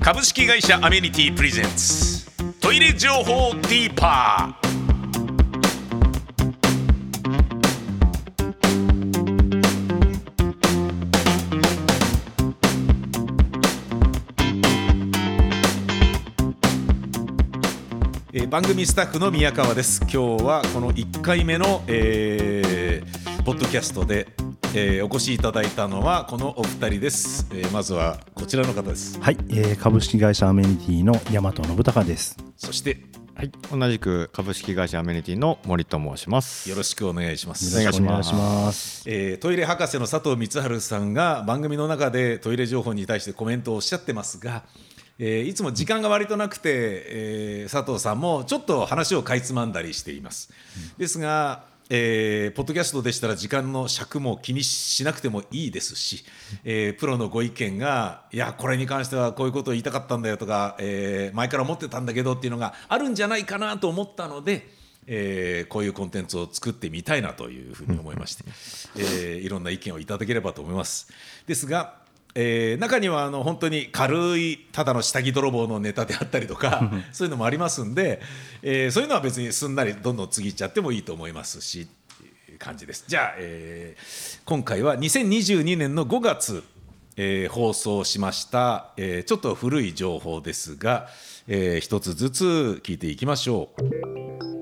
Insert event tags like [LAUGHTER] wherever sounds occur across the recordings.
株式会社アメニティプレゼンツ。トイレ情報ディーパー。えー番組スタッフの宮川です。今日はこの1回目の、えーポッドキャストで、えーお越しいただいたのはこのお二人です、えーまずはこちらの方ですはい、えー株式会社アメニティの大和信孝です。そしてはい、同じく株式会社アメニティの森と申します。よろしくお願いしますお願いしますお願いします。えートイレ博士の佐藤光晴さんが番組の中でトイレ情報に対してコメントをおっしゃってますが、えーいつも時間が割となくて、えー佐藤さんもちょっと話をかいつまんだりしています。ですが、えーポッドキャストでしたら時間の尺も気にしなくてもいいですし、えープロのご意見がいやこれに関してはこういうことを言いたかったんだよとか、えー前から思ってたんだけどっていうのがあるんじゃないかなと思ったので、えーこういうコンテンツを作ってみたいなというふうに思いまして、えーいろんな意見をいただければと思います。ですが、えー中にはあの本当に軽いただの下着泥棒のネタであったりとかそういうのもありますんで、えーそういうのは別にすんなりどんどん次いっちゃってもいいと思いますしっていう感じです。じゃあ、えー今回は2022年の5月、えー放送しました、えーちょっと古い情報ですが、えー一つずつ聞いていきましょう。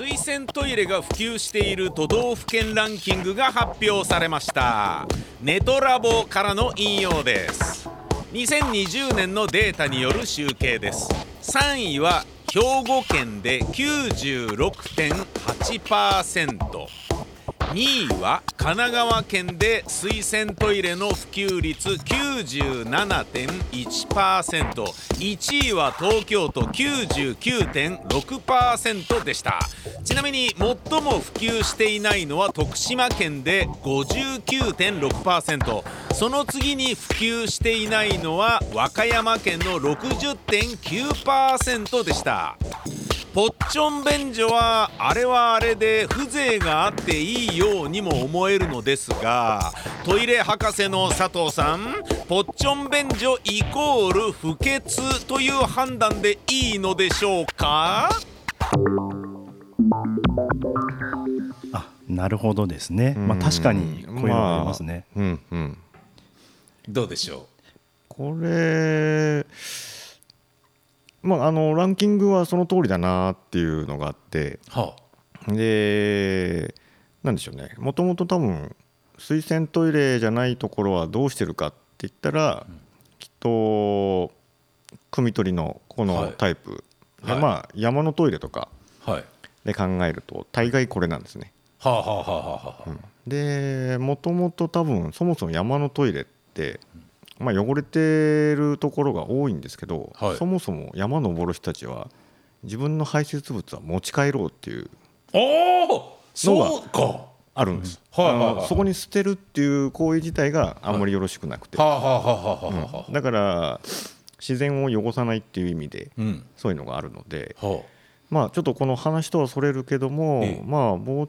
水洗トイレが普及している都道府県ランキングが発表されました。ネトラボからの引用です。2020年のデータによる集計です。3位は兵庫県で96.8% 2位は神奈川県で水洗トイレの普及率97.1%、1位は東京都99.6%でした。ちなみに最も普及していないのは徳島県で59.6%、その次に普及していないのは和歌山県の60.9%でした。ポッチョン便所はあれはあれで風情があっていいようにも思えるのですがトイレ博士の佐藤さんポッチョン便所イコール不潔という判断でいいのでしょうか？あ、なるほどですね。まあ確かにこういうのがありますね。まあうんうん。どうでしょこれ、まああのランキングはその通りだなっていうのがあって、うはで、なんでしょうね。もともと多分水洗トイレじゃないところはどうしてるかって言ったら、きっと汲み取りのこはい。のタイプ、ではい。まあ山のトイレとかで考えると大概これなんですね。はあはあはあはあはあ、でもともと多分そもそも山のトイレって、まあ、汚れてるところが多いんですけど、はい。そもそも山登る人たちは自分の排泄物は持ち帰ろうっていうおおそうか。あるんです、そこに捨てるっていう行為自体があんまりよろしくなくて、だから自然を汚さないっていう意味でうん。そういうのがあるので。はまあちょっとこの話とはそれるけども、ええ。まあボ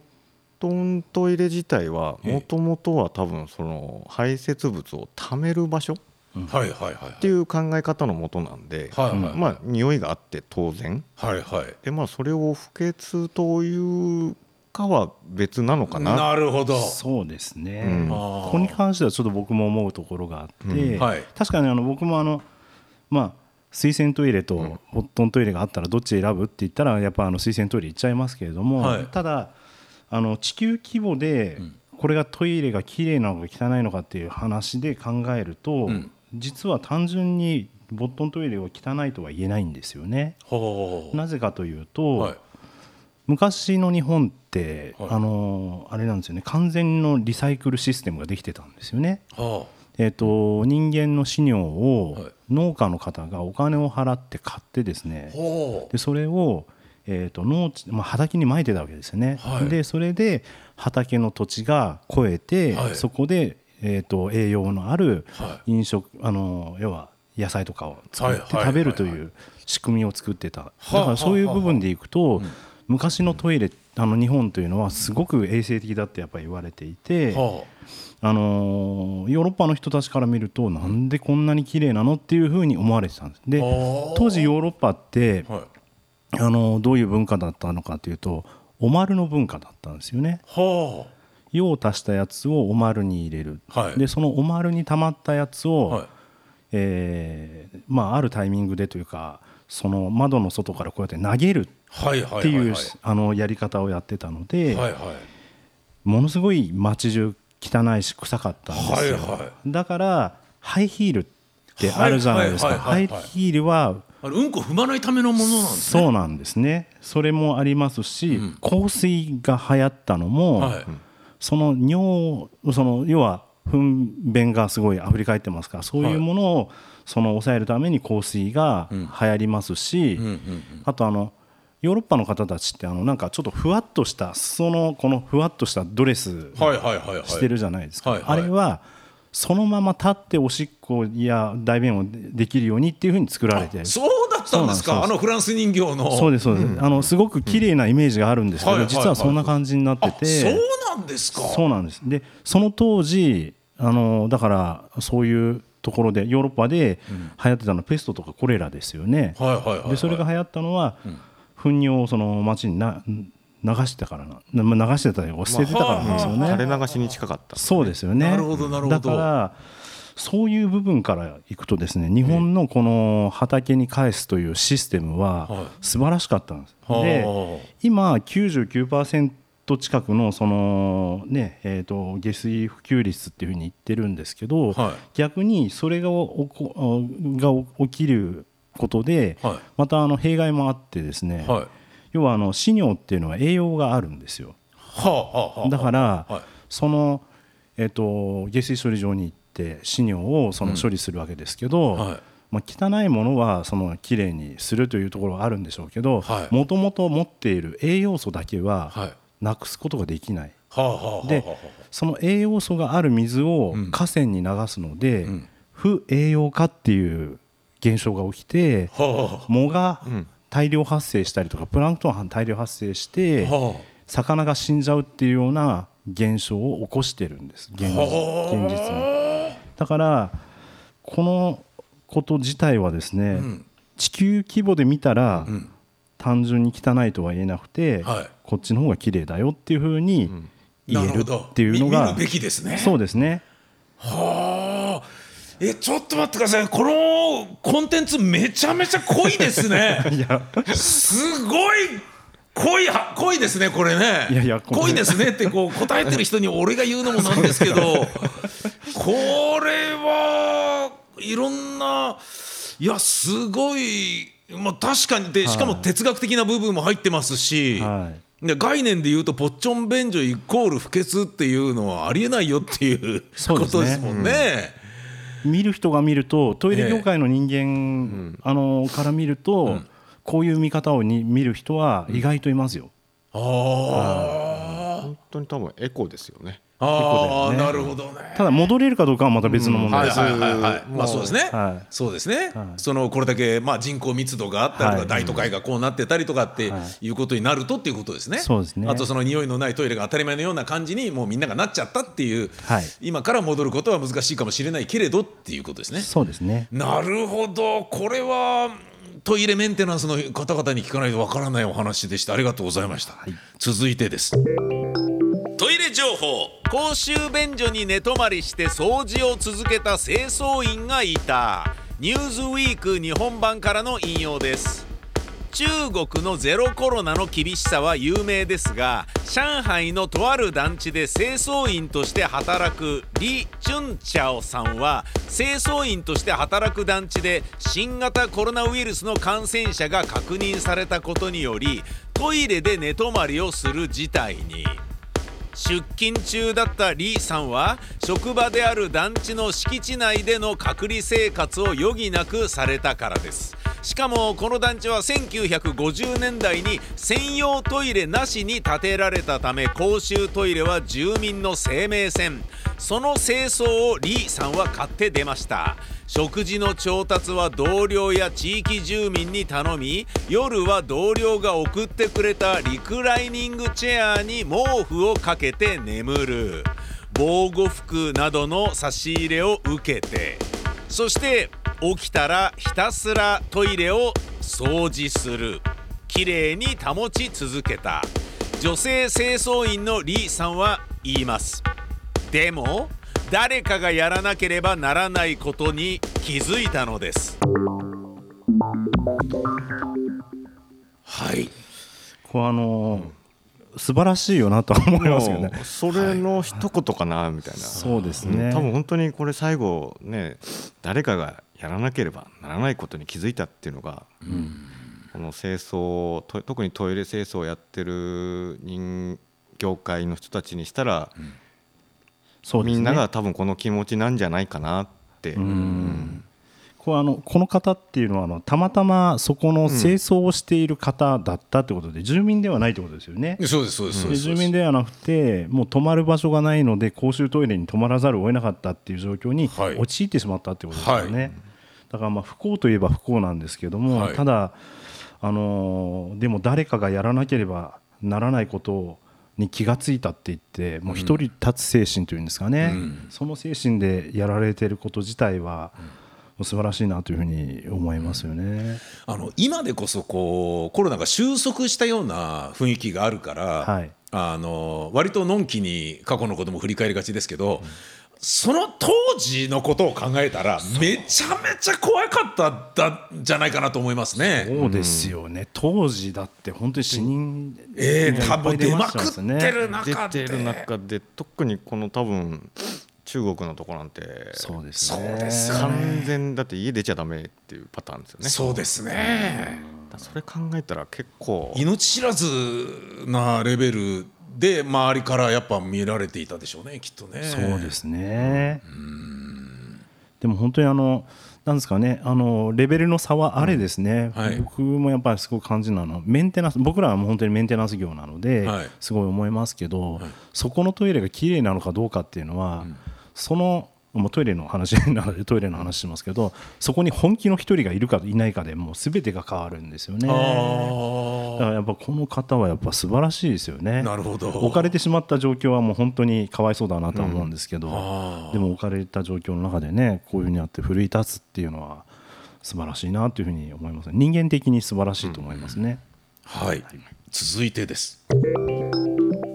トントイレ自体はええ。もともとは多分その排泄物を溜める場所っあはいはいはいていう考え方のもとなんで、はいはい。はいまあ匂いがあって当然。はいはい。でまあそれを不潔というかは別なのかな。なるほど。そうですね。うん。ここに関してはちょっと僕も思うところがあって、うん。はい。確かにあの僕もあのまあ水洗トイレとボットントイレがあったらどっち選ぶって言ったらやっぱあの水洗トイレ行っちゃいますけれども、はい。ただあの地球規模でこれがトイレが綺麗なのか汚いのかっていう話で考えると、うん。実は単純にボットントイレは汚いとは言えないんですよね。なぜかというと、はい。昔の日本って、はい。あのあれなんですよね。完全のリサイクルシステムができてたんですよね。はえー、と人間の飼料をはい。農家の方がお金を払って買ってですね。でそれを、えー、と農地、まあ、畑にまいてたわけですよね、はい。でそれで畑の土地が超えて、はい。そこで、えー、と栄養のあるは飲食あの要は野菜とかを作ってはいはい食べるという仕組みを作ってた。だはあからそういう部分でいくと昔のトイレあの日本というのはすごく衛生的だってやっぱり言われていて、はあ。のーヨーロッパの人たちから見るとなんでこんなに綺麗なのっていうふうに思われてたんです。で当時ヨーロッパって、はいあのーどういう文化だったのかというとお丸の文化だったんですよね。は用を足したやつをお丸に入れる、はい。でそのお丸に溜まったやつを、はい。えーまあ、あるタイミングでというかその窓の外からこうやって投げるはいはいってい。う、やり方をやってたので、はいはい。ものすごい街中汚いし臭かったんですよ、はいはだからハイヒールってあるじゃないですか、ハイヒールはあれうんこ踏まないためのものなんですね。そうなんですね。それもありますし、うん。香水が流行ったのも、はい。その尿その要は糞便がすごい溢れ返ってますからそういうものをその抑えるために香水が流行りますし、あとあのヨーロッパの方たちってあのなんかちょっとふわっとした裾のこのふわっとしたドレスはいはいはいはい。してるじゃないですか、あれはそのまま立っておしっこや大便をできるようにっていうふうに作られてる。そうだったんですか？あのフランス人形の。そうですそうです、あのすごく綺麗なイメージがあるんですけど、実はそんな感じになってあて、そうなんですか？そうなんです。でその当時あのだからそういうところでヨーロッパで流行ってたのはペストとかコレラですよね、でそれが流行ったのは、糞尿をその町にな流してたからな、まあ流してたり捨ててたからなんですよね、垂れ流しに近かった。そうですよね。なるほどなるほど。だからそういう部分からいくとですね日本のこの畑に返すというシステムは素晴らしかったんです、はあで今99%近くのそのねえーと下水普及率っていうふうに言ってるんですけど、はい。逆にそれがおこが起きることで、はい。またあの弊害もあってですね、はい要はあの飼尿っていうのは栄養があるんですよ。はあはあはあ。だから、はい。その、えっと下水処理場に行って飼尿をその処理するわけですけど、はい。まあ、汚いものはそのきれいにするというところはあるんでしょうけどはい。もともと持っている栄養素だけははい。なくすことができない。はあはあはあはあ。でその栄養素がある水をうん。河川に流すので、ん。不栄養化っていう現象が起きては藻がん大量発生したりとかプランクトンが大量発生して魚が死んじゃうっていうような現象を起こしてるんです。現現実にだからこのこと自体はですね、ん。地球規模で見たら、ん。単純に汚いとは言えなくて、はい。こっちの方が綺麗だよっていうふうに言えるっていうのが見見るべきですね。そうですね。はあえちょっと待ってください。このコンテンツめちゃめちゃ濃いですね。[LAUGHS] いや。すごい濃いは濃いですねこれね。いやいや濃いですねってこう答えてる人に俺が言うのもなんですけど [LAUGHS] これはいろんないやすごいまあ確かにでしかも哲学的な部分も入ってますし、はい。で概念で言うとポッチョン便所イコール不潔っていうのはありえないよっていうことですもんね。見る人が見るとトイレ業界の人間、あのから見ると、こういう見方をに見る人は意外といますよ。あ本当に多分エコですよねあ、あねなるほどね。ただ戻れるかどうかはまた別の問題です。はいはいはいはい。もうまあそうですね。はいそうですね。はいそのこれだけまあ人口密度があったりとか、はい大都会がこうなってたりとかってはいいうことになるとっていうことですね。そうですねあとその匂いのないトイレが当たり前のような感じにもうみんながなっちゃったっていう、はい今から戻ることは難しいかもしれないけれどっていうことですね。そうですね。なるほどこれはトイレメンテナンスの方々に聞かないとわからないお話でしたありがとうございました、続いてですトイレ情報。公衆便所に寝泊まりして掃除を続けた清掃員がいた。ニューズウィーク日本版からの引用です。中国のゼロコロナの厳しさは有名ですが上海のとある団地で清掃員として働くリ・チュンチャオさんは清掃員として働く団地で新型コロナウイルスの感染者が確認されたことによりトイレで寝泊まりをする事態に。出勤中だったリーさんは職場である団地の敷地内での隔離生活を余儀なくされたからです。しかもこの団地は1950年代に専用トイレなしに建てられたため公衆トイレは住民の生命線。その清掃をリーさんは買って出ました。食事の調達は同僚や地域住民に頼み夜は同僚が送ってくれたリクライニングチェアに毛布をかけて眠る。防護服などの差し入れを受けて。そして起きたらひたすらトイレを掃除する。きれいに保ち続けた。女性清掃員のリーさんは言います。でも誰かがやらなければならないことに気づいたのです。はい。これあの素晴らしいよなとは思いますよね。それの一言かなみたいな、そうですうんね。多分本当にこれ最後ね誰かがやらなければならないことに気づいたっていうのが、この清掃と特にトイレ清掃をやってる人業界の人たちにしたら、そうですね。みんなが多分この気持ちなんじゃないかなって、ん。こうあのこの方っていうのはあのたまたまそこの清掃をしている方だったってことで、住民ではないってことですよね。そうですそうですそうで住民ではなくてもう泊まる場所がないので公衆トイレに泊まらざるを得なかったっていう状況にはい。陥ってしまったってことですよね、はい。だからまあ不幸といえば不幸なんですけども、はい。ただ、あのーでも誰かがやらなければならないことに気がついたって言ってもう一人立つ精神というんですかね、その精神でやられてること自体は、もう素晴らしいなというふうに思いますよね。あの今でこそこうコロナが収束したような雰囲気があるから、はい。あの割とのんきに過去のことも振り返りがちですけど、その当時のことを考えたらめちゃめちゃ怖かっただじゃないかなと思いますね。そうですよね、当時だって本当に死人ええ多がいっぱい分出まくってる中で。出てる中で特にこの多分中国のとこなんてそうですそうねですよ完全だって家出ちゃダメっていうパターンですよね。そうですね。だからそれ考えたら結構。命知らずなレベルで周りからやっぱ見られていたでしょうねきっとね。そうですね。でも本当にあのなんですかねあのレベルの差はあれですね、はい。僕もやっぱりすごい感じなのメンテナンス僕らはもう本当にメンテナンス業なので、はい。すごい思いますけど、そこのトイレが綺麗なのかどうかっていうのは、そのもうトイレの話なのでトイレの話しますけどそこに本気の一人がいるかいないかでもう全てが変わるんですよね。だからやっぱこの方はやっぱ素晴らしいですよね。なるほど。置かれてしまった状況はもう本当にかわいそうだなとは思うんですけど、でも置かれた状況の中でねこういうふうにあって奮い立つっていうのは素晴らしいなというふうに思います。人間的に素晴らしいと思いますね。はい、続いてです。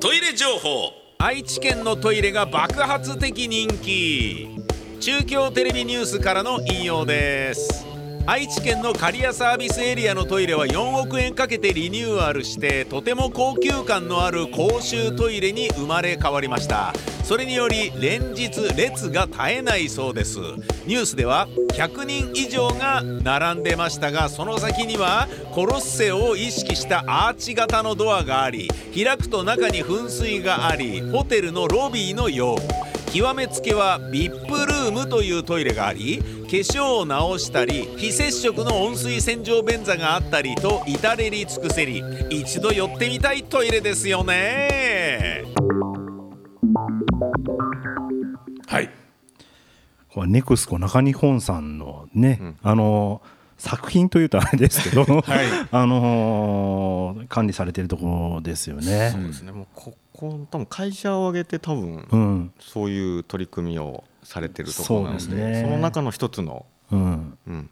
トイレ情報愛知県のトイレが爆発的人気。中京テレビニュースからの引用です。愛知県の刈谷サービスエリアのトイレは4億円かけてリニューアルしてとても高級感のある公衆トイレに生まれ変わりました。それにより連日列が絶えないそうです。ニュースでは100人以上が並んでましたがその先にはコロッセオを意識したアーチ型のドアがあり開くと中に噴水がありホテルのロビーのよう。極めつけは VIP ルームというトイレがあり化粧を直したり非接触の温水洗浄便座があったりと至れり尽くせり一度寄ってみたいトイレですよね。はい。これネクスコ中日本さんのね、あの作品というとあれですけど、[LAUGHS] あの管理されてるところですよね。そうですね。もうここ多分会社を挙げて多分うん、そういう取り組みをされてるところなのでそね。その中の一つの、うん、うん、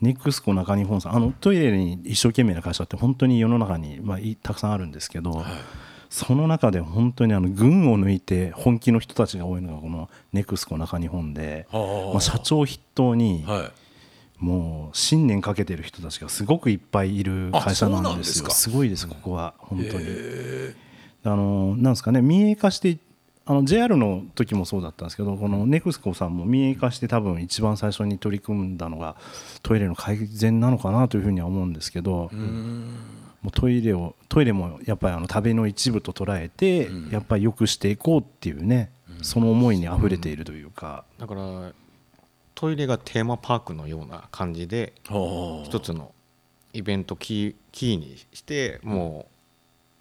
ネクスコ中日本さん。あのトイレに一生懸命な会社って本当に世の中に、まあ、いたくさんあるんですけど、その中で本当にあの群を抜いて本気の人たちが多いのがこのネクスコ中日本で、はあ。まあ、社長筆頭にはい。もう信念かけてる人たちがすごくいっぱいいる会社なんですよ。すごいですここは。本当に。あのなんですかね民営化してあの JR の時もそうだったんですけどこのネクスコさんも民営化して多分一番最初に取り組んだのがトイレの改善なのかなというふうには思うんですけどもうトイレをトイレもやっぱりあの旅の一部と捉えてやっぱり良くしていこうっていうねその思いにあふれているというか。だからトイレがテーマパークのような感じではあ一つのイベントキーキーにしてもうんう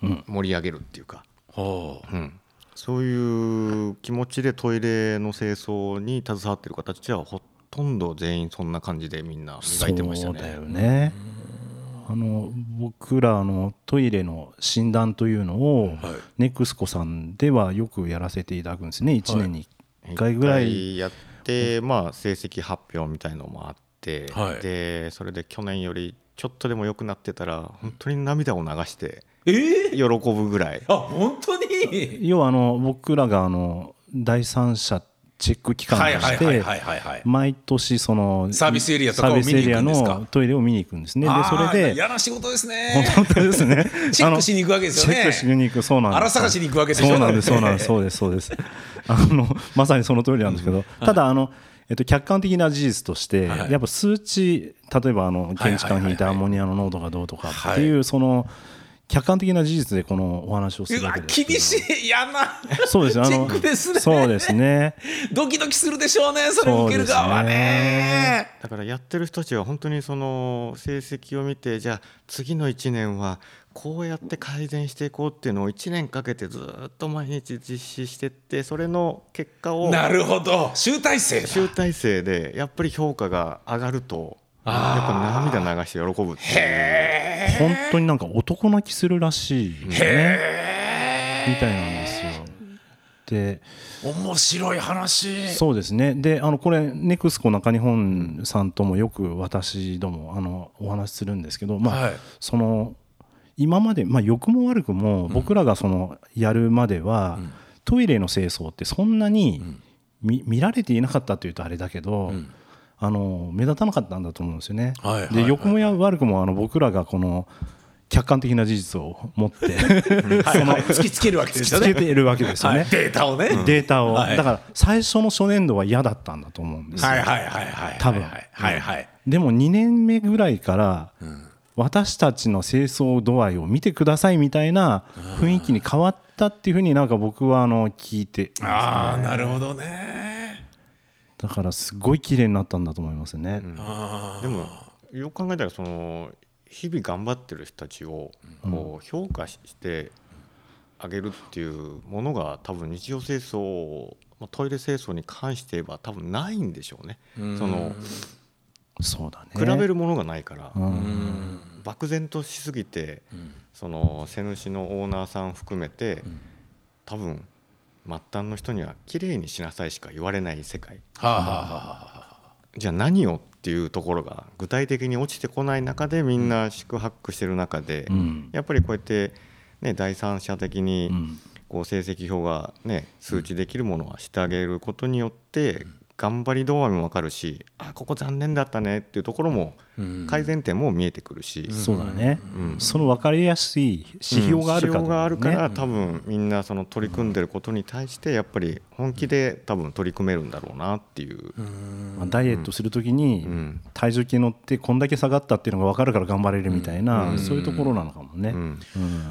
盛り上げるっていうか、はあうん、そういう気持ちでトイレの清掃に携わってる方たちはほとんど全員そんな感じでみんな磨いてましたそうだよね。ねあの僕らのトイレの診断というのを、はい。ネクスコさんではよくやらせていただくんですね。1年に1回ぐらい、一回やって、まあ、成績発表みたいのもあって、はい。でそれで去年よりちょっとでも良くなってたら本当に涙を流してえー、喜ぶぐらい。あ本当に？要はあの僕らがあの第三者チェック機関とはいはいしてはいはいはいはい。毎年そのサービスエリアとかを見に行くんですか？サービスエリアのトイレを見に行くんですね。でそれで嫌な仕事ですね。本当ですね。[LAUGHS] チェックしに行くわけですよね。チェックしに行くそうなんです。荒探しに行くわけでしょ？そうなんですそうなんです。だ [LAUGHS] そうですそうです。あのまさにその通りなんですけど、ただあのえっと、客観的な事実として、はい。やっぱ数値例えばあの検知管引いたアンモニアの濃度がどうとかっていう、その客観的な事実でこのお話をするうわわけです厳しい。嫌な。そうですあのチェックですね。そうですね。ドキドキするでしょうねそれを受ける側はね。だからやってる人たちは本当にその成績を見てじゃあ次の1年はこうやって改善していこうっていうのを1年かけてずっと毎日実施してってそれの結果をなるほど。集大成だ。集大成でやっぱり評価が上がるとやっぱ涙流して喜ぶって本当になんか男泣きするらしいね。みたいなんですよ。で面白い話。そうですね。であのこれネクスコ中日本さんともよく私どもあのお話しするんですけど、まあはい。その今まで、まあ、良くも悪くも僕らがそのやるまでは、トイレの清掃ってそんなに見見られていなかったというとあれだけど、あの目立たなかったんだと思うんですよね。はいはいはい。で良くもや悪くもあの僕らがこの客観的な事実を持ってはいはい。突きつけるわけですよね。突きつけるわけですよね。はい。データをね。データを、はい。だから最初の初年度は嫌だったんだと思うんですよ、はいはいはいはい多分。はいはいはい。でも2年目ぐらいから、私たちの清掃度合いを見てくださいみたいな雰囲気に変わったっていうふうになんか僕はあの聞いてああなるほどねだからすごい綺麗になったんだと思いますね、でもよく考えたらその日々頑張ってる人たちをこう評価してあげるっていうものが多分日常清掃まあトイレ清掃に関して言えば多分ないんでしょうね。そのそうだね。比べるものがないからうん。漠然としすぎてその瀬主のオーナーさん含めて多分末端の人には綺麗にしなさいしか言われない世界。はあはあはじゃあ何をっていうところが具体的に落ちてこない中でみんな四苦八苦してる中で、うん。やっぱりこうやって、ね、第三者的にうん。こう成績表が、ね、数値できるものはしてあげることによって頑張り度合いも分かるしあここ残念だったねっていうところも改善点も見えてくるし、そうだね、うん。その分かりやすい指標があるから、指標があるから、ね多分みんなその取り組んでることに対してやっぱり本気で多分取り組めるんだろうなっていう。まあ、ダイエットするときにうん。体重計乗ってこんだけ下がったっていうのが分かるから頑張れるみたいな、そういうところなのかもね。うん。うん。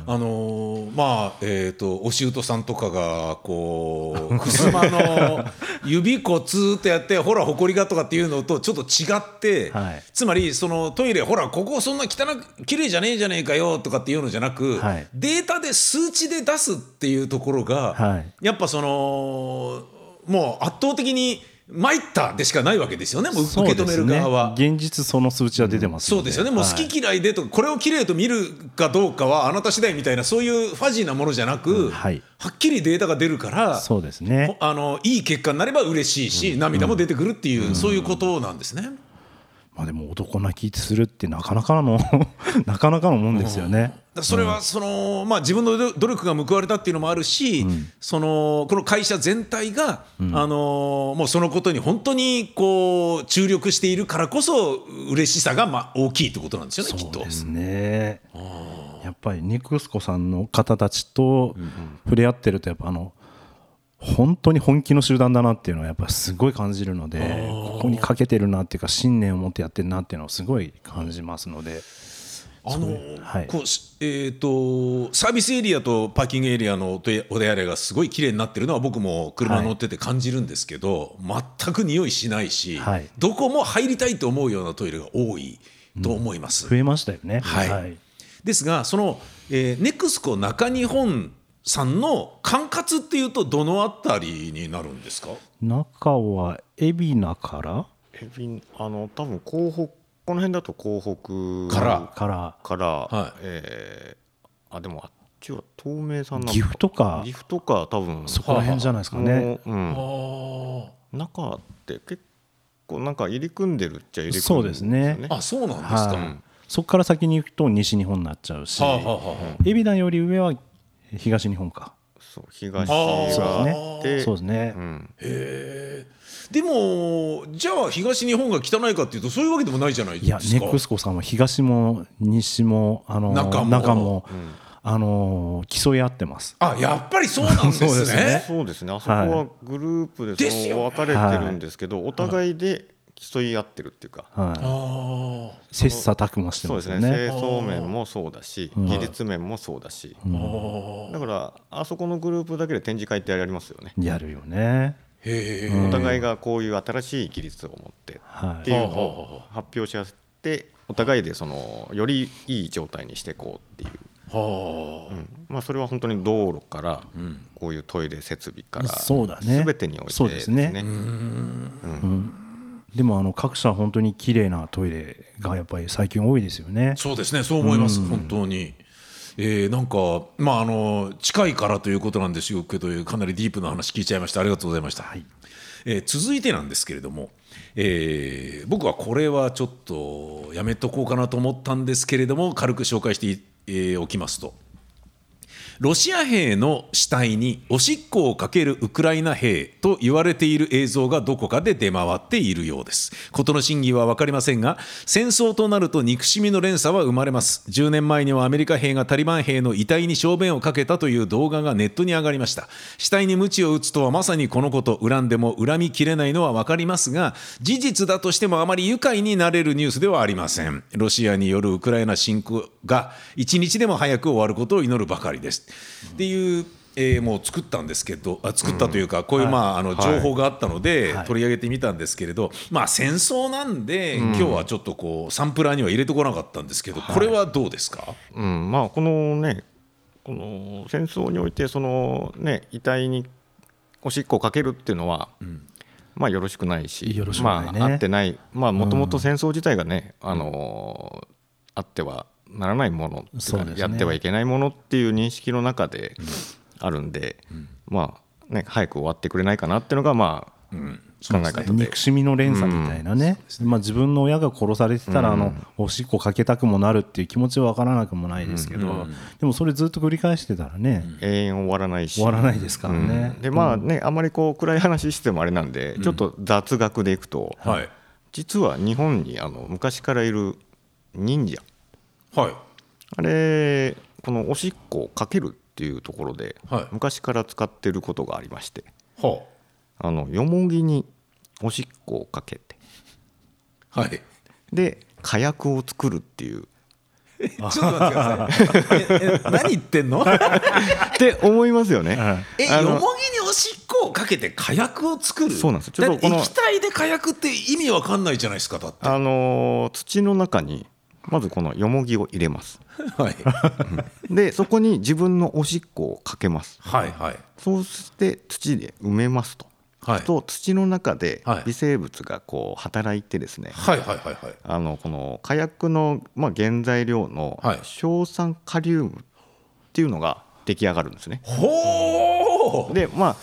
あのーまあえっ、とおしゅうとさんとかがこうふすまの指こうツーっとやってほらほこりがとかっていうのとちょっと違って、はい。つまりそのトイレほらここそんな汚く綺麗じゃねえじゃねえかよとかっていうのじゃなく、はい。データで数値で出すっていうところが、はい。やっぱそのもう圧倒的に参ったでしかないわけですよね。もう受け止める側は。ね、現実その数値は出てますそうですよね、もう好き嫌いでとか、これを綺麗と見るかどうかはあなた次第みたいな、そういうファジーなものじゃなく、はい。はっきりデータが出るから、そうですね。あのいい結果になれば嬉しいし、涙も出てくるっていう、そういうことなんですね。まあ、でも男泣きするってなかなかの [LAUGHS] なかなかのもんですよね。だそれはその、まあ、自分の努力が報われたっていうのもあるし、そのこの会社全体が、あのもうそのことに本当にこう注力しているからこそ嬉しさがまあ大きいってことなんですよねきっとそうで。すね。やっぱりネクスコさんの方たちと触れ合ってるとやっぱあの本当に本気の集団だなっていうのはやっぱすごい感じるのでここにかけてるなっていうか信念を持ってやってるなっていうのをすごい感じますのであのはい。こうしえー、とサービスエリアとパーキングエリアのお手洗いがすごい綺麗になってるのは僕も車乗ってて感じるんですけど、全く匂いしないし、はい。どこも入りたいと思うようなトイレが多いと思います。増えましたよね。はい。ですがその、えーネクスコ中日本さんの管轄っていうとどのあたりになるんですか？中は海老名から？エビンあの多分港北この辺だと港北から。から。から、はい。えーあでもあっちは東名さん岐阜とか。岐阜とか多分。そこら辺じゃないですかね。もううん。あ中って結構なんか入り組んでるっちゃ入りそう組んでるんですね。ああそうなんですか、はい、そこから先に行くと西日本になっちゃうし、海老名より上は東日本か。そう東があねって。そうですね。うん。へえでもじゃあ東日本が汚いかっていうとそういうわけでもないじゃないいや、ですか。ネクスコさんは東も西もあの中中ももあの競い合ってます。あやっぱりそうなんですね。そうですね。そうですね。あそこはグループで分かれてるんですけどお互いで競い合ってるっていうか。はい。あ切磋琢磨してそうまよね。ですすね。清掃面もそうだし技術面もそうだし。ーあだからあそこのグループだけで展示会ってやりますよね。やるよね。ー。へえ、お互いがこういう新しい技術を持ってはい。っていうのを発表し合ってお互いでそのよりいい状態にしていこうっていう、はあ。うん。まあ、それは本当に道路からこういうトイレ設備からそうだね。全てにおいてそうですねでもあの各社本当に綺麗なトイレがやっぱり最近多いですよね。そうですね。そう思います、本当に。えーなんかまああの近いからということなんですよ。けどかなりディープな話聞いちゃいました。ありがとうございました、えー続いてなんですけれども、えー僕はこれはちょっとやめとこうかなと思ったんですけれども軽く紹介してい、えーおきますとロシア兵の死体におしっこをかけるウクライナ兵と言われている映像がどこかで出回っているようです。事の真偽は分かりませんが、戦争となると憎しみの連鎖は生まれます。10年前にはアメリカ兵がタリバン兵の遺体に小便をかけたという動画がネットに上がりました。死体に鞭を打つとはまさにこのこと、恨んでも恨みきれないのは分かりますが、事実だとしてもあまり愉快になれるニュースではありません。ロシアによるウクライナ侵攻が一日でも早く終わることを祈るばかりです。っていう、えーもう作ったんですけどあ作ったというか、こういう、まあ、あのはい。情報があったので、はい。取り上げてみたんですけれど、まあ、戦争なんで、今日はちょっとこうサンプラーには入れてこなかったんですけど、これはどうですか、うん、まあこのねこの戦争においてそのね遺体におしっこをかけるっていうのは、まあよろしくないしよろしくないね。まああってない。まあもともと戦争自体がね、あのあってはならないものね。やってはいけないものっていう認識の中であるんで、まあね早く終わってくれないかなっていうのがまあ、考え方で。憎しみの連鎖みたいなね、まあ、自分の親が殺されてたらあの、おしっこかけたくもなるっていう気持ちは分からなくもないですけど、でもそれずっと繰り返してたらね、永遠終わらないし。終わらないですからね。でまあね、あんまりこう暗い話してもあれなんで、ちょっと雑学でいくと、はい。実は日本にあの昔からいる忍者はい。あれこのおしっこをかけるっていうところで、はい。昔から使ってることがありまして。はあ。のよもぎにおしっこをかけて。あはい。で火薬を作るっていう。[LAUGHS] ちょっと待ってください。ええ何言ってんの？[LAUGHS] って思いますよね。えよもぎにおしっこをかけて火薬を作る？そうなんですよ。ちょっと液体で火薬って意味わかんないじゃないですかだって。あの土の中にまずこのよもぎを入れます。はいでそこに自分のおしっこをかけます。はいはいそうして土で埋めますと。はいと土の中ではい微生物がこう働いてですね、はいはいはいはいあのこの火薬のまあ原材料のはい硝酸カリウムっていうのが出来上がるんですね。ほうでまあ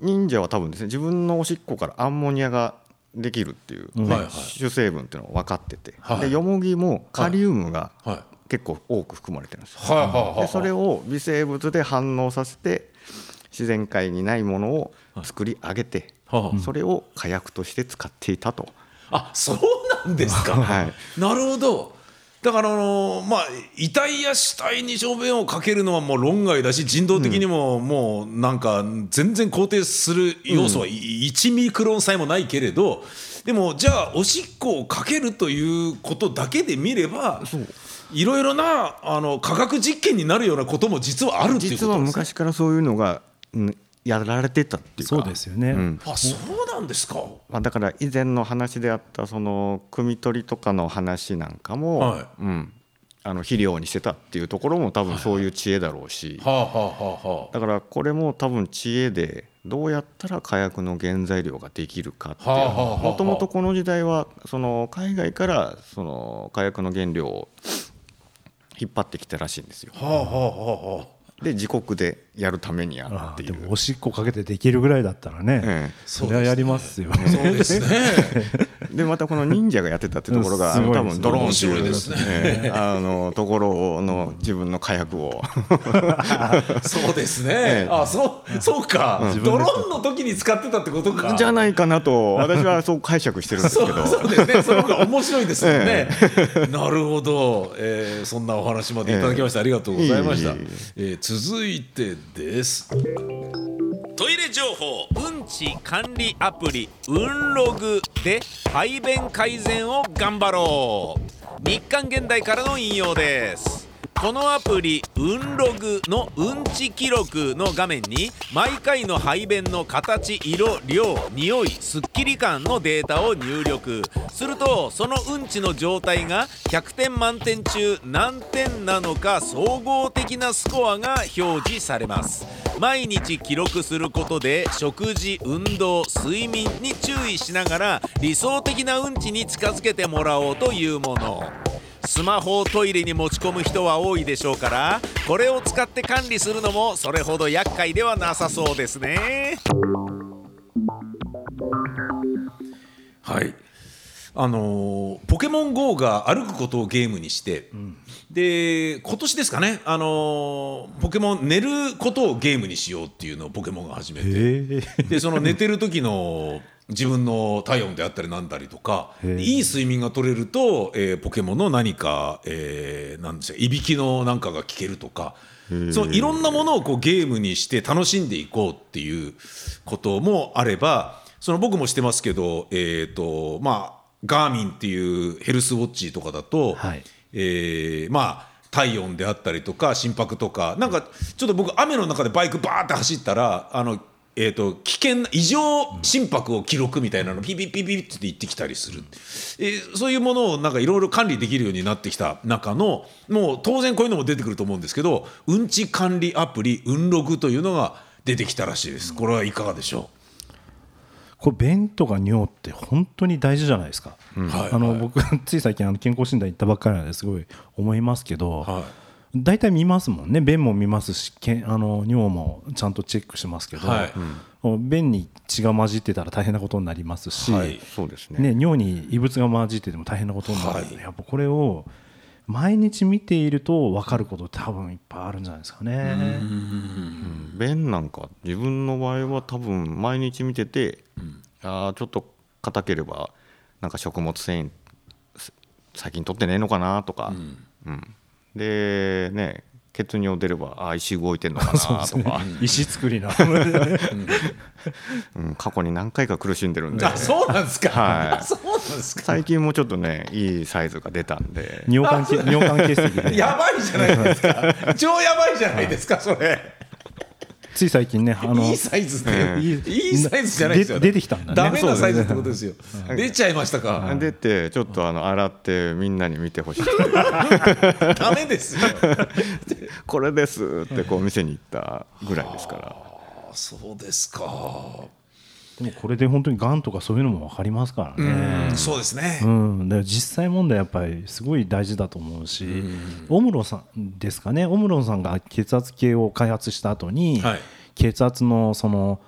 忍者は多分ですね自分のおしっこからアンモニアができるっていう、ねはいはい。主成分っていうのが分かってて、はい。でよもぎもカリウムがはい。結構多く含まれてるんですよ。はいでそれを微生物で反応させて自然界にないものを作り上げて、はあそれを火薬として使っていたと、あそうなんですか、はい。なるほどだからあのまあ遺体や死体に小便をかけるのはもう論外だし人道的にももうなんか全然肯定する要素は1ミクロンさえもないけれどでもじゃあおしっこをかけるということだけで見ればいろいろなあの科学実験になるようなことも実はあるっていう実はことですね。昔からそういうのが、うんやられてたっていうか。そうですよね、うん。あそうなんですか。まあ、だから以前の話であったその汲み取りとかの話なんかも、はい。うん、あの肥料にしてたっていうところも多分そういう知恵だろうし、はあはあはあはだからこれも多分知恵でどうやったら火薬の原材料ができるかっていうもともとこの時代はその海外からその火薬の原料を引っ張ってきたらしいんですよ。あはあはあはあ。で自国でやるためにやっていう。でもおしっこかけてできるぐらいだったらね、えそれはやりますよ、そうですね。え [LAUGHS] でまたこの忍者がやってたってところがすごい多分ドローンっていですね。ええあのところの自分の火薬を。[LAUGHS] そうですね、ええ。あそうそうか、ドローンの時に使ってたってことか。じゃないかなと私はそう解釈してるんですけど。そうそうですね。その方が面白いですもんね、[LAUGHS] なるほど、えーそんなお話までいただきましてありがとうございました、いえいえー続いてです。トイレ情報。うんち管理アプリうんログで排便改善を頑張ろう。日刊現代からの引用です。このアプリうんログのうんち記録の画面に毎回の排便の形色量匂いすっきり感のデータを入力。するとそのうんちの状態が100点満点中何点なのか総合的なスコアが表示されます。毎日記録することで食事運動睡眠に注意しながら理想的なうんちに近づけてもらおうというもの。スマホをトイレに持ち込む人は多いでしょうからこれを使って管理するのもそれほど厄介ではなさそうですね。はい。あのーポケモン GO が歩くことをゲームにして、で今年ですかね、あのーポケモン寝ることをゲームにしようっていうのをポケモンが始めて。ええでその寝てる時の自分の体温であったりなんだりとかいい睡眠が取れると、えーポケモンの何か、えーなんでしょういびきのなんかが聞けるとかそのいろんなものをこうゲームにして楽しんでいこうっていうこともあればその僕もしてますけど、えーとまあ、ガーミンっていうヘルスウォッチとかだと、はい。えーまあ体温であったりとか心拍とかなんかちょっと僕雨の中でバイクバーって走ったらあの、えー、と危険な異常心拍を記録みたいなのピピピピって言ってきたりする、えーそういうものをなんかいろいろ管理できるようになってきた中のもう当然こういうのも出てくると思うんですけどうんち管理アプリうんログというのが出てきたらしいです。これはいかがでしょう？これ便とか尿って本当に大事じゃないですか、う、はいあの僕つい最近あの健康診断行ったばっかりなんですごい思いますけど、はい大体見ますもんね。便も見ますしけあの尿もちゃんとチェックしますけど、はい。便に血が混じってたら大変なことになりますし、はい。そうですね。ね、尿に異物が混じってても大変なことになるので、はい。やっぱこれを毎日見ていると分かることって多分いっぱいあるんじゃないですかね。便なんか自分の場合は多分毎日見てて、あーちょっと硬ければなんか食物繊維す最近取ってねえのかなとか、うんでね血尿出ればあー石動いてんのかな [LAUGHS] とか、石作りな。うん、過去に何回か苦しんでるんで。あそうなんですか、はい。あ [LAUGHS] そうなんですか。最近もちょっとねいいサイズが出たんで。[LAUGHS] 尿管け尿管結石で。やばいじゃないですか。超やばいじゃないですかそれつい最近ね [LAUGHS] あのいいサイズで、えいいサイズじゃないですよ、で出てきたんだね。ダメなサイズってことですよ。出ちゃいましたか、出てちょっとあの洗ってみんなに見てほしい。[LAUGHS] ダメですよ。これですってこう店に行ったぐらいですから。あそうですかでもこれで本当にがんとかそういうのも分かりますからね。そうですね、うん、だから実際問題やっぱりすごい大事だと思うし、オムロさんですかね？オムロさんが血圧計を開発した後に、はい。血圧のその、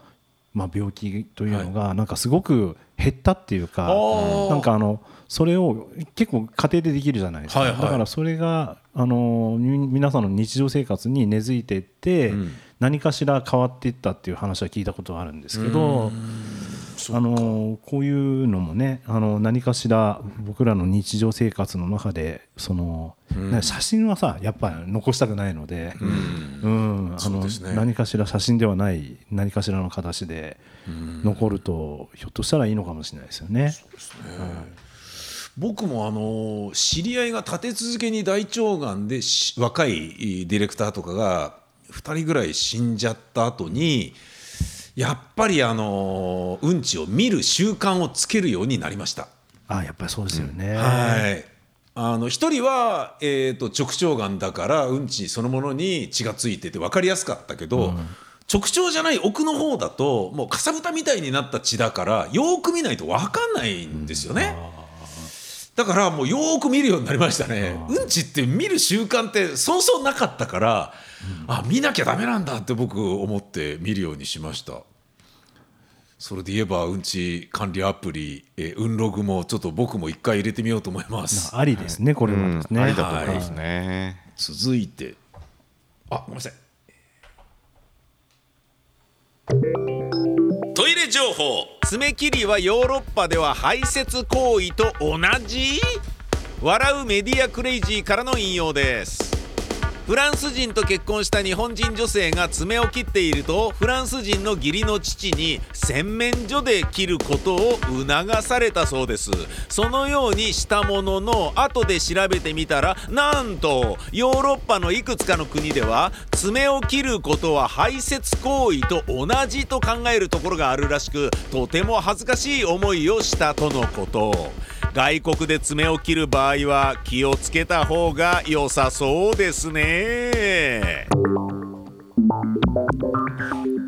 まあ、病気というのがなんかすごく減ったっていうか、あー。なんかあのそれを結構家庭でできるじゃないですか、はいはい。だからそれがあのみ皆さんの日常生活に根付いていって、ん何かしら変わっていったっていう話は聞いたことがあるんですけど。あのこういうのもねあの何かしら僕らの日常生活の中でその、ね写真はさやっぱ残したくないので、うん。あのそうですね。何かしら写真ではない何かしらの形で残るとひょっとしたらいいのかもしれないですよね。僕もあの知り合いが立て続けに大腸がんでし若いディレクターとかが2人ぐらい死んじゃった後にやっぱりあのうんちを見る習慣をつけるようになりました。あやっぱりそうですよね。はい。あの一人は、えー、と直腸がんだからうんちそのものに血がついてて分かりやすかったけど、直腸じゃない奥の方だともうかさぶたみたいになった血だからよーく見ないと分かんないんですよね。だからもうよーく見るようになりましたね。うんちって見る習慣ってそうそうなかったから、あ見なきゃダメなんだって僕思って見るようにしました。それで言えばうんち管理アプリ、えー、運ログもちょっと僕も一回入れてみようと思います。ありですねこれはですね、ありだと思いますね。続いてあごめんなさい法爪切りはヨーロッパでは排泄行為と同じ？笑うメディアクレイジーからの引用です。フランス人と結婚した日本人女性が爪を切っているとフランス人の義理の父に洗面所で切ることを促されたそうです。そのようにしたものの後で調べてみたらなんとヨーロッパのいくつかの国では爪を切ることは排泄行為と同じと考えるところがあるらしくとても恥ずかしい思いをしたとのこと。外国で爪を切る場合は気をつけた方が良さそうですね。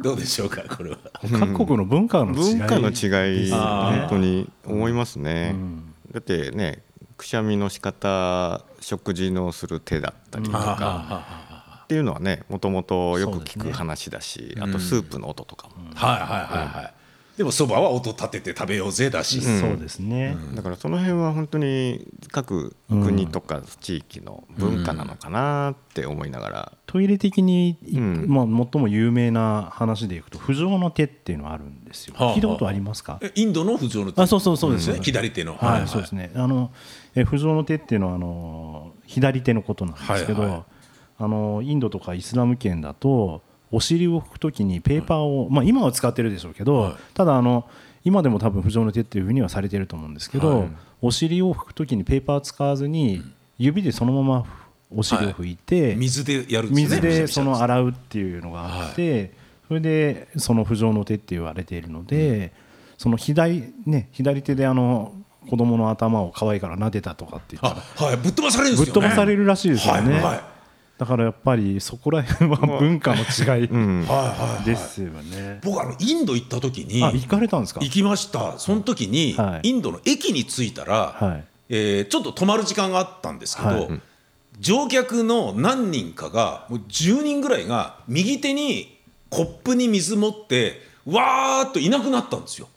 どうでしょうかこれは。各国の文化の違い文化の違い、本当に思いますね。ん。だってね、くしゃみの仕方、食事のする手だったりとか、っていうのはね、もともとよく聞く話だし、あとスープの音とかも。はいはいはいはいでもそばは音立てて食べようぜだし、そうですね、だからその辺は本当に各国とか地域の文化なのかなって思いながら、トイレ的に、ん。まあ、最も有名な話でいくと浮上の手っていうのがあるんですよ、はあはあ聞いたことありますか？えインドの浮上の手？あそうそうそうです、ね左手の。はい、そうですね。あのえ浮上の手っていうのはあの左手のことなんですけど、はいはい。あのインドとかイスラム圏だとお尻を拭くときにペーパーを、まあ、今は使ってるでしょうけど、はい。ただあの今でも多分浮上の手っていうふうにはされてると思うんですけど、はい。お尻を拭くときにペーパー使わずに指でそのままお尻を拭いて、水でやる水でその洗うっていうのがあって、それでその浮上の手って言われているので、その左ね左手であの子供の頭を可愛いから撫でたとかって言ったらあはい。ぶっ飛ばされるぶっ飛ばされるらしいですよね、だからやっぱりそこら辺は文化の違いですよね、僕あのインド行った時にあ行かれたんですか？行きました。その時に、はい。インドの駅に着いたら、はい。えーちょっと泊まる時間があったんですけど、はい。乗客の何人かがもう10人ぐらいが右手にコップに水持ってわーっといなくなったんですよ。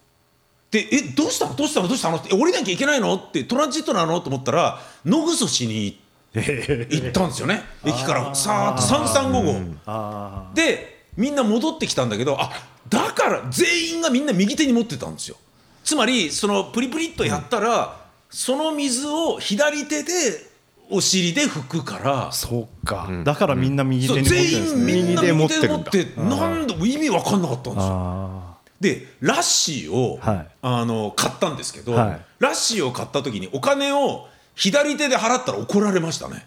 でえどうした？のどうしたの？どうしたの？ってえ降りなきゃいけないの？ってトランジットなの？と思ったら野ぐそしに行ったんですよね。駅からさーっと3355。あでみんな戻ってきたんだけどあだから全員がみんな右手に持ってたんですよ。つまりそのプリプリっとやったら、その水を左手でお尻で拭くから。あそうか、だからみんな右手に持ってるんですね。全員みんな右右手持っててなんでも意味わかんなかったんですよ。あでラッシーを、はい。あの買ったんですけど、はい。ラッシーを買った時にお金を左手で払ったら怒られましたね。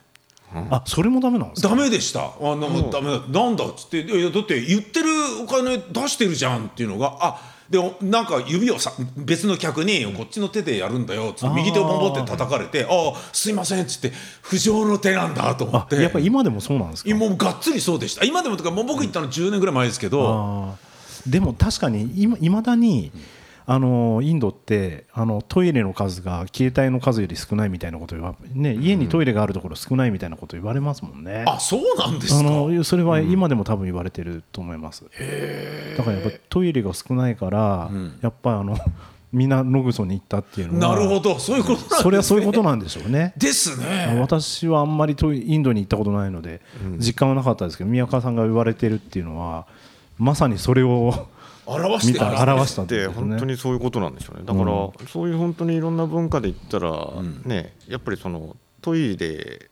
ーあそれもダメなんですか？ダメでした。あなんかダメだ。なんだっつって。いやいやだって言ってるお金出してるじゃんっていうのがあでおなんか指をさ別の客にこっちの手でやるんだよっつって右手をボンボンって叩かれて「ああすいません」っつって浮上の手なんだと思って。あやっぱ今でもそうなんですか？もうがっつりそうでした。今でもとかもう僕行ったの10年ぐらい前ですけど、でも確かにいまだにあのインドってあのトイレの数が携帯の数より少ないみたいなこと言わね家にトイレがあるところ少ないみたいなこと言われますもんね。あそうなんですあかのそれは今でも多分言われてると思います。だからやっぱトイレが少ないから、やっぱりあの [LAUGHS] みんな野ぐそに行ったっていうのはなるほど。そういうことなんですね。それはそういうことなんでしょうね。ですね。私はあんまりトイインドに行ったことないので実感はなかったですけど宮川さんが言われてるっていうのはまさにそれを表してるんですね表したって本当にそういうことなんでしょうね。だから、そういう本当にいろんな文化で言ったら、ねやっぱりそのトイレ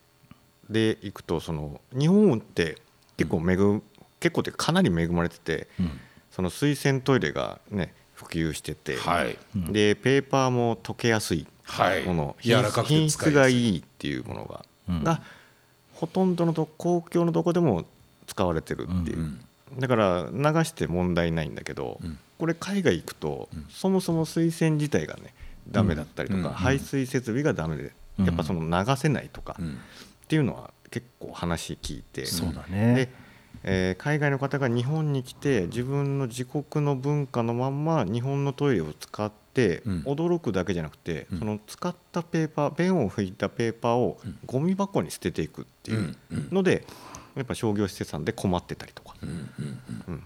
で行くとその日本って結構恵む結構ってかなり恵まれてて、その水洗トイレがね普及してて、はい。でペーパーも溶けやすいはい。もの、品質がいいっていうものが,、がほとんどのと公共のとこでも使われてるっていう、だから流して問題ないんだけど、これ海外行くと、そもそも水洗自体がねダメだったりとか、うん。排水設備がダメでやっぱその流せないとかうん。っていうのは結構話聞いて、そうだでね、えー海外の方が日本に来て自分の自国の文化のまんま日本のトイレを使ってうん。驚くだけじゃなくて、うん。その使ったペーパー便を拭いたペーパーをうん。ゴミ箱に捨てていくっていうのでやっぱ商業施設さんで困ってたりとか、うんうんうん。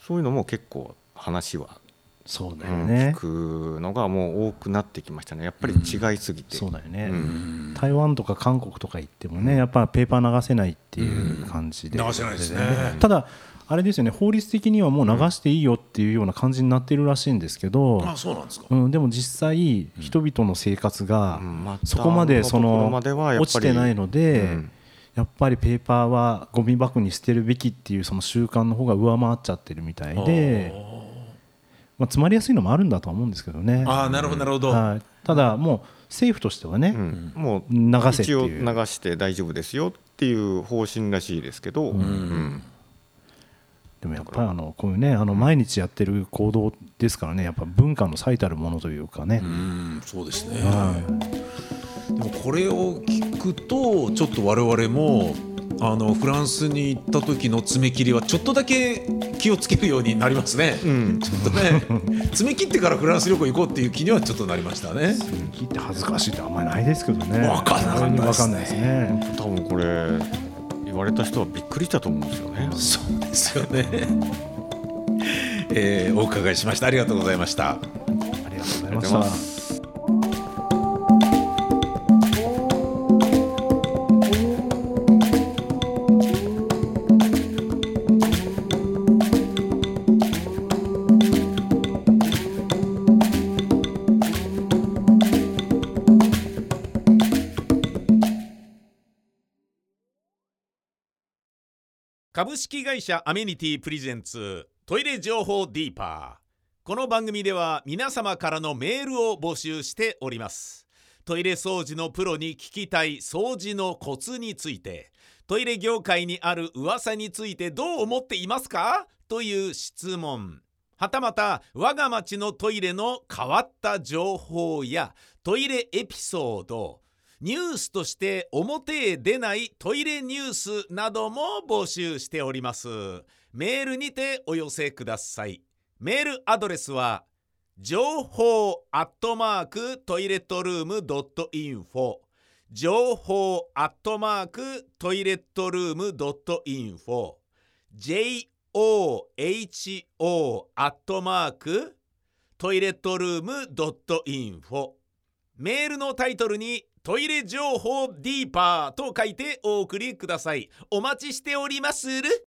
そういうのも結構話は、そうだうんよね、聞くのがもう多くなってきましたね。やっぱり違いすぎて。そうだよね、うん。うん台湾とか韓国とか行ってもねやっぱペーパー流せないっていう感じで、うん流せないですね。ただあれですよね法律的にはもう流していいよっていうような感じになってるらしいんですけど、あそうなんですか。うん、でも実際人々の生活がそこまでその落ちてないので、うんやっぱりペーパーはゴミ箱に捨てるべきっていうその習慣の方が上回っちゃってるみたいで、まあ、詰まりやすいのもあるんだとは思うんですけどね。ああなるほどなるほど、はい、ただもう政府としてはね、うん。もう流せって一応いう流して大丈夫ですよっていう方針らしいですけど、うん。でもやっぱりあのこういうねあの毎日やってる行動ですからね。やっぱ文化の最たるものというかね。う、ん。そうですね、はでもこれを聞くとちょっと我々もあのフランスに行った時の爪切りはちょっとだけ気をつけるようになりますね、うん。ちょっとね爪切ってからフランス旅行行こうっていう気にはちょっとなりましたね。い、切って恥ずかしいってあんまりないですけどねわかんなかったですね。わかんないですね。多分これ言われた人はびっくりしたと思うんですよね。そうですよね。えーお伺いしました。ありがとうございました。ありがとうございました株式会社アメニティプレゼンツトイレ情報ディーパー。この番組では皆様からのメールを募集しております。トイレ掃除のプロに聞きたい掃除のコツについてトイレ業界にある噂についてどう思っていますか？という質問。はたまた我が町のトイレの変わった情報やトイレエピソードニュースとして表へ出ないトイレニュースなども募集しております。メールにてお寄せください。メールアドレスは情報アットマーク toilet room ドット info 情報アットマークトイレットルームドットインフォ JOHO アットマーク toilet room ドット info メールのタイトルにトイレ情報 Deeper と書いてお送りください。お待ちしておりまする。